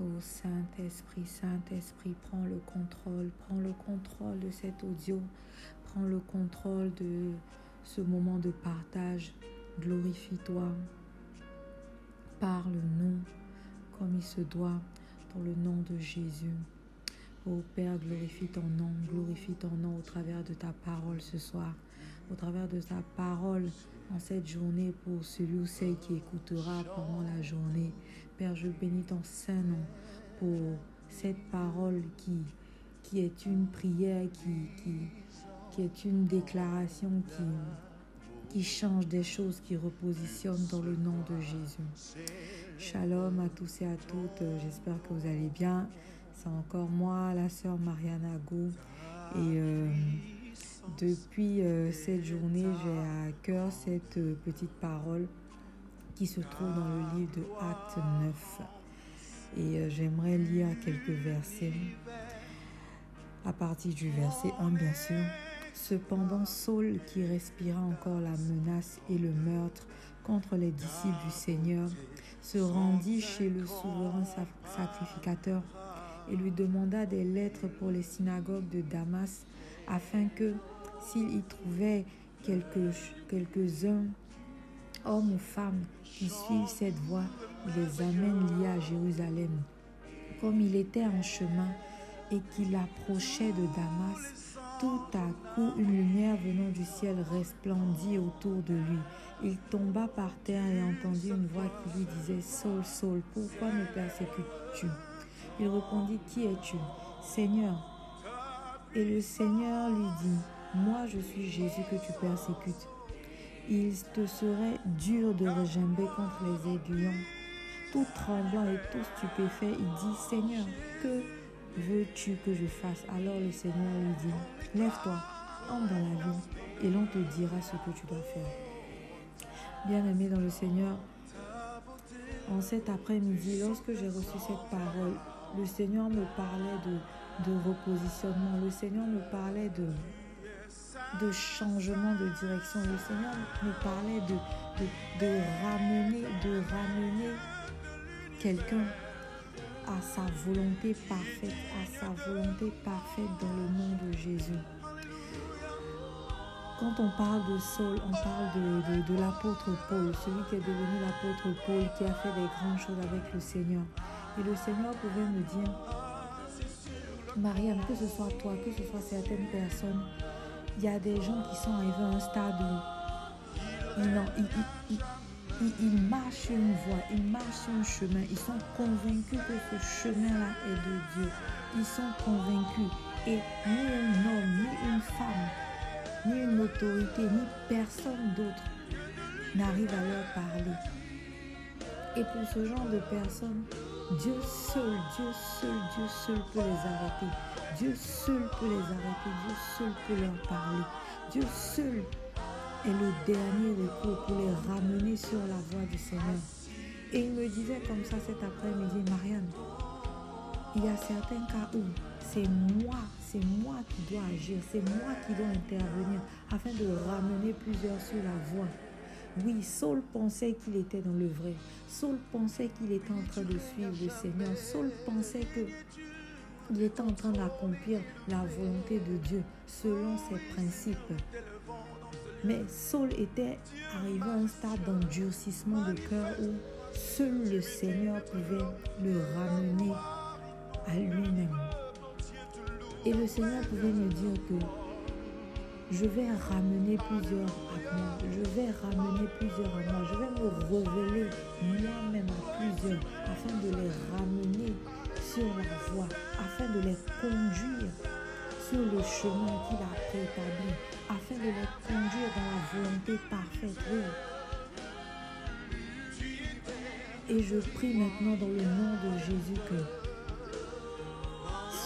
Oh Saint-Esprit, Saint-Esprit, prends le contrôle, prends le contrôle de cet audio, prends le contrôle de ce moment de partage. Glorifie-toi, parle-nous comme il se doit dans le nom de Jésus. Ô Père, glorifie ton nom, glorifie ton nom au travers de ta parole ce soir, au travers de ta parole en cette journée pour celui ou celle qui écoutera pendant la journée. Père, je bénis ton saint nom pour cette parole qui, est une prière, qui est une déclaration qui, qui change des choses, qui repositionne dans le nom de Jésus. Shalom à tous et à toutes, j'espère que vous allez bien. C'est encore moi, la sœur Mariana Go. Et euh, depuis euh, cette journée, j'ai à cœur cette euh, petite parole qui se trouve dans le livre de Acte 9. Et j'aimerais lire quelques versets. À partir du verset 1, bien sûr. Cependant, Saul, qui respira encore la menace et le meurtre contre les disciples du Seigneur, se rendit chez le souverain sacrificateur et lui demanda des lettres pour les synagogues de Damas, afin que, s'il y trouvait quelques-uns, hommes ou femmes, qui suivent cette voie, il les amène liés à Jérusalem. Comme il était en chemin et qu'il approchait de Damas, tout à coup une lumière venant du ciel resplendit autour de lui. Il tomba par terre et entendit une voix qui lui disait Saul, Saul, pourquoi me persécutes-tu? Il répondit, Qui es-tu Seigneur? Et le Seigneur lui dit, Moi je suis Jésus que tu persécutes. Il te serait dur de regimber contre les aiguillons. Tout tremblant et tout stupéfait, il dit, Seigneur, que veux-tu que je fasse? Alors le Seigneur lui dit, Lève-toi, entre dans la ville, et l'on te dira ce que tu dois faire. Bien-aimé dans le Seigneur, en cet après-midi, lorsque j'ai reçu cette parole, le Seigneur me parlait de, repositionnement. Le Seigneur me parlait de, changement de direction. Le Seigneur me parlait de, ramener, de ramener quelqu'un à sa volonté parfaite, à sa volonté parfaite dans le nom de Jésus. Quand on parle de Saul, on parle de, de, de l'apôtre Paul, celui qui est devenu l'apôtre Paul, qui a fait des grandes choses avec le Seigneur. Et le Seigneur pouvait me dire, Marianne, que ce soit toi, que ce soit certaines personnes, il y a des gens qui sont arrivés à un stade où ils, marchent une voie, ils marchent un chemin, ils sont convaincus que ce chemin-là est de Dieu. Ils sont convaincus. Et ni un homme, ni une femme, ni une autorité, ni personne d'autre n'arrive à leur parler. Et pour ce genre de personnes, Dieu seul, Dieu seul, Dieu seul peut les arrêter. Dieu seul peut les arrêter. Dieu seul peut leur parler. Dieu seul est le dernier recours pour les ramener sur la voie du Seigneur. Et il me disait comme ça cet après-midi, Marianne, il y a certains cas où c'est moi, c'est moi qui dois agir, c'est moi qui dois intervenir afin de ramener plusieurs sur la voie. Oui, Saul pensait qu'il était dans le vrai. Saul pensait qu'il était en train de suivre le Seigneur. Saul pensait que il était en train d'accomplir la volonté de Dieu selon ses principes. Mais Saul était arrivé à un stade d'endurcissement de cœur où seul le Seigneur pouvait le ramener à lui-même. Et le Seigneur pouvait me dire que je vais ramener plusieurs à moi. Je vais ramener plusieurs à moi. Je vais me révéler moi-même à plusieurs afin de les ramener sur la voie, afin de les conduire sur le chemin qu'il a préétabli, afin de les conduire dans la volonté parfaite. Et je prie maintenant dans le nom de Jésus que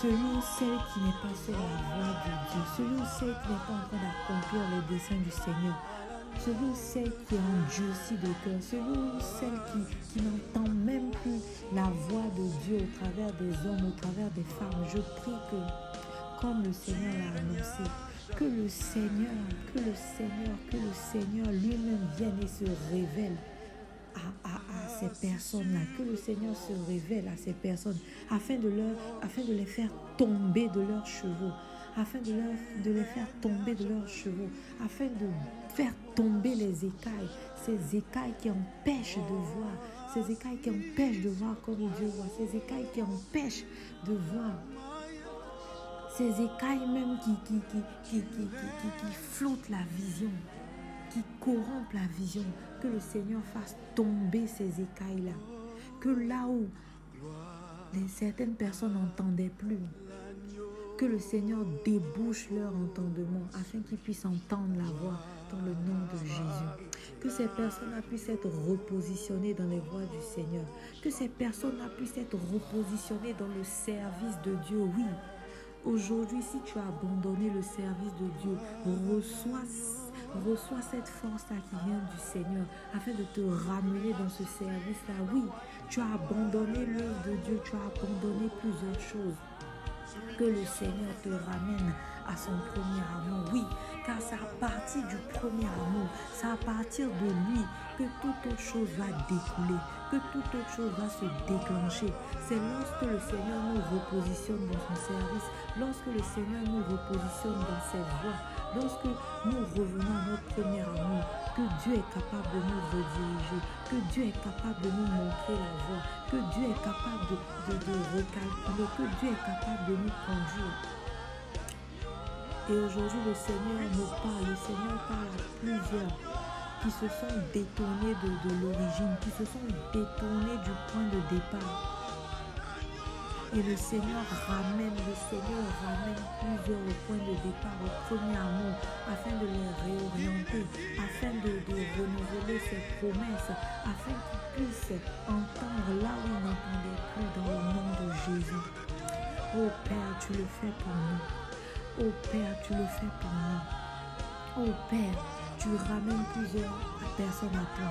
ou celle qui n'est pas sur la voie de Dieu, ou celle qui n'est pas en train d'accomplir les desseins du Seigneur, ou celle qui est endurci de cœur, ou celle qui, qui n'entend même plus la voix de Dieu au travers des hommes, au travers des femmes, je prie que, comme le Seigneur l'a annoncé, que le Seigneur, que le Seigneur, que le Seigneur lui-même vienne et se révèle à, ces personnes-là, que le Seigneur se révèle à ces personnes afin de, leur, afin de les faire tomber de leurs chevaux, afin de, leur, de les faire tomber de leurs chevaux, afin de faire tomber les écailles, ces écailles qui empêchent de voir, ces écailles qui empêchent de voir comme Dieu voit, ces écailles qui empêchent de voir, ces écailles même qui, qui, qui, qui, qui floutent la vision, qui la vision, que le Seigneur fasse tomber ces écailles-là, que là où certaines personnes n'entendaient plus, que le Seigneur débouche leur entendement afin qu'ils puissent entendre la voix dans le nom de Jésus. Que ces personnes-là puissent être repositionnées dans les voies du Seigneur. Que ces personnes-là puissent être repositionnées dans le service de Dieu. Oui, aujourd'hui, si tu as abandonné le service de Dieu, reçois reçois cette force-là qui vient du Seigneur afin de te ramener dans ce service-là. Oui, tu as abandonné l'œuvre de Dieu, tu as abandonné plusieurs choses. Que le Seigneur te ramène à son premier amour. Oui, car c'est à partir du premier amour, c'est à partir de lui que toute chose va découler, que toute autre chose va se déclencher. C'est lorsque le Seigneur nous repositionne dans son service, lorsque le Seigneur nous repositionne dans cette voie, lorsque nous revenons à notre premier amour, que Dieu est capable de nous rediriger, que Dieu est capable de nous montrer la voie, que Dieu est capable de, de recalculer, que Dieu est capable de nous conduire. Et aujourd'hui, le Seigneur nous parle, le Seigneur parle à plusieurs qui se sont détournés de, l'origine, qui se sont détournés du point de départ. Et le Seigneur ramène, le Seigneur ramène plusieurs au point de départ, au premier amour, afin de les réorienter, afin de, de renouveler ses promesses, afin qu'ils puissent entendre là où ils n'entendaient plus dans le nom de Jésus. Oh Père, tu le fais pour nous. Oh Père, tu le fais pour nous. Oh Père, tu ramènes plusieurs personnes à toi.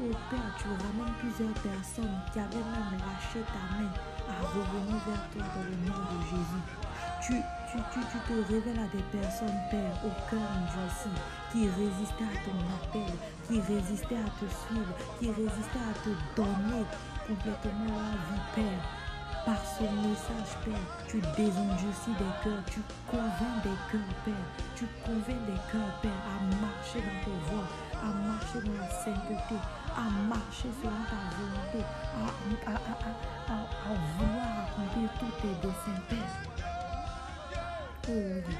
Oh Père, tu ramènes plusieurs personnes qui avaient même lâché ta main à revenir vers toi dans le nom de Jésus. Tu, te révèles à des personnes, Père, au cœur endurci, qui résistaient à ton appel, qui résistaient à te suivre, qui résistaient à te donner complètement la vie, Père. Par ce message, Père, tu désendurcis des cœurs, tu convaincs des cœurs, Père. Tu convaincs des cœurs, Père, à marcher dans tes voies, à marcher dans la sainteté, à marcher selon ta volonté, à, vouloir accomplir tous tes desseins, Père. Oh.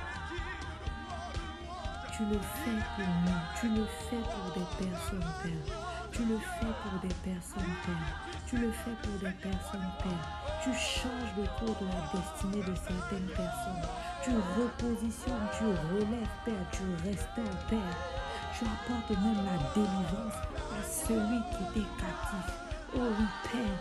Tu le fais pour nous, tu le fais pour des personnes, Père. Tu le fais pour des personnes, Père. Tu le fais pour des personnes, Père. Tu changes le cours de la destinée de certaines personnes. Tu repositionnes, tu relèves, Père, tu restaures, Père. Tu apportes même la délivrance à celui qui était captif. Oh oui, Père.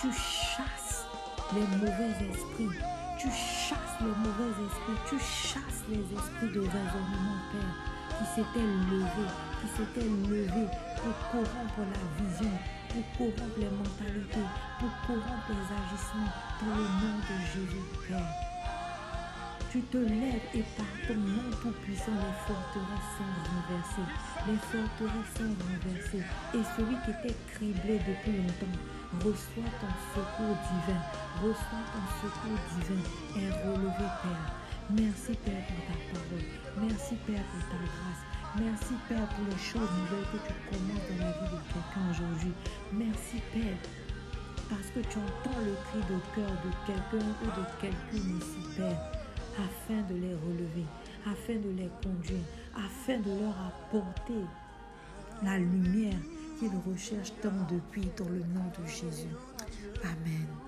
Tu chasses les mauvais esprits. Tu chasses les mauvais esprits. Tu chasses les esprits de raisonnement, Père, qui s'étaient levés, qui s'étaient levés pour corrompre la vision, pour corrompre les mentalités, pour corrompre les agissements dans le nom de Jésus, Père. Tu te lèves et par ton nom tout-puissant, les forteresses sont renversées. Les forteresses sont renversées. Et celui qui était criblé depuis longtemps reçoit ton secours divin. Reçoit ton secours divin et relevé, Père. Merci, Père, pour ta parole. Merci, Père, pour ta grâce. Merci Père pour les choses nouvelles que tu commences dans la vie de quelqu'un aujourd'hui. Merci Père parce que tu entends le cri de cœur de quelqu'un ou de quelqu'une ici Père afin de les relever, afin de les conduire, afin de leur apporter la lumière qu'ils recherchent tant depuis dans le nom de Jésus. Amen.